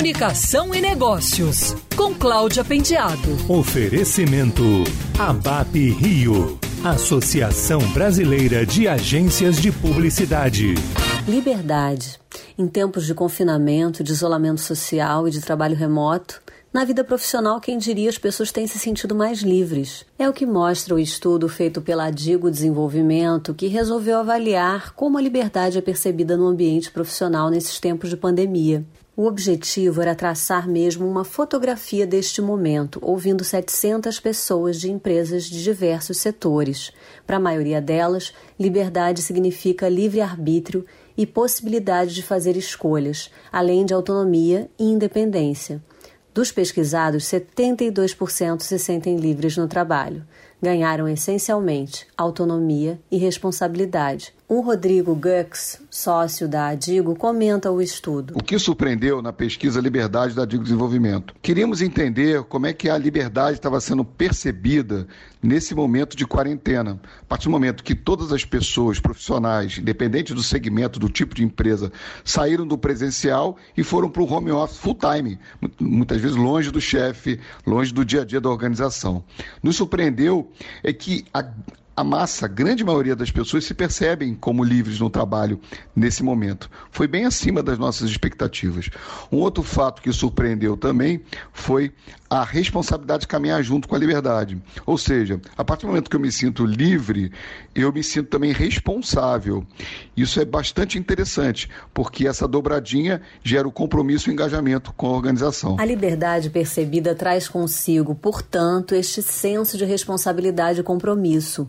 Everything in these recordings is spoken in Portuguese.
Comunicação e Negócios, com Cláudia Pendiado. Oferecimento ABAP Rio, Associação Brasileira de Agências de Publicidade. Liberdade. Em tempos de confinamento, de isolamento social e de trabalho remoto, na vida profissional, quem diria as pessoas têm se sentido mais livres. É o que mostra o estudo feito pela Adigo Desenvolvimento, que resolveu avaliar como a liberdade é percebida no ambiente profissional nesses tempos de pandemia. O objetivo era traçar mesmo uma fotografia deste momento, ouvindo 700 pessoas de empresas de diversos setores. Para a maioria delas, liberdade significa livre-arbítrio e possibilidade de fazer escolhas, além de autonomia e independência. Dos pesquisados, 72% se sentem livres no trabalho. Ganharam essencialmente autonomia e responsabilidade. O Rodrigo Gux, sócio da Adigo, comenta o estudo. O que surpreendeu na pesquisa Liberdade da Adigo Desenvolvimento? Queríamos entender como é que a liberdade estava sendo percebida nesse momento de quarentena. A partir do momento que todas as pessoas profissionais, independente do segmento, do tipo de empresa, saíram do presencial e foram para o home office full time, muitas vezes longe do chefe, longe do dia a dia da organização. Nos surpreendeu é que a, a massa, a grande maioria das pessoas se percebem como livres no trabalho nesse momento. Foi bem acima das nossas expectativas. Um outro fato que surpreendeu também foi a responsabilidade de caminhar junto com a liberdade. Ou seja, a partir do momento que eu me sinto livre, eu me sinto também responsável. Isso é bastante interessante, porque essa dobradinha gera o compromisso e o engajamento com a organização. A liberdade percebida traz consigo, portanto, este senso de responsabilidade e compromisso.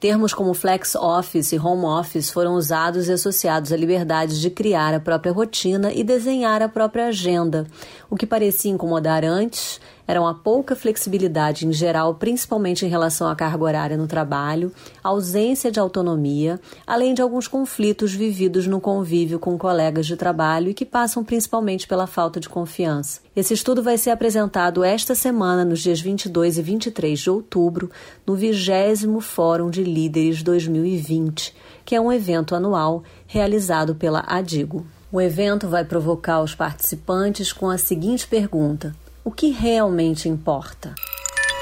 Termos como flex office e home office foram usados e associados à liberdade de criar a própria rotina e desenhar a própria agenda. O que parecia incomodar antes eram a pouca flexibilidade em geral, principalmente em relação à carga horária no trabalho, ausência de autonomia, além de alguns conflitos vividos no convívio com colegas de trabalho e que passam principalmente pela falta de confiança. Esse estudo vai ser apresentado esta semana, nos dias 22 e 23 de outubro, no 20 Fórum de Líderes 2020, que é um evento anual realizado pela Adigo. O evento vai provocar os participantes com a seguinte pergunta: o que realmente importa.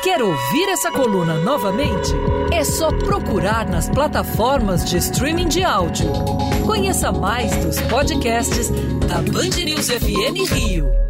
Quer ouvir essa coluna novamente? É só procurar nas plataformas de streaming de áudio. Conheça mais dos podcasts da Band News FM Rio.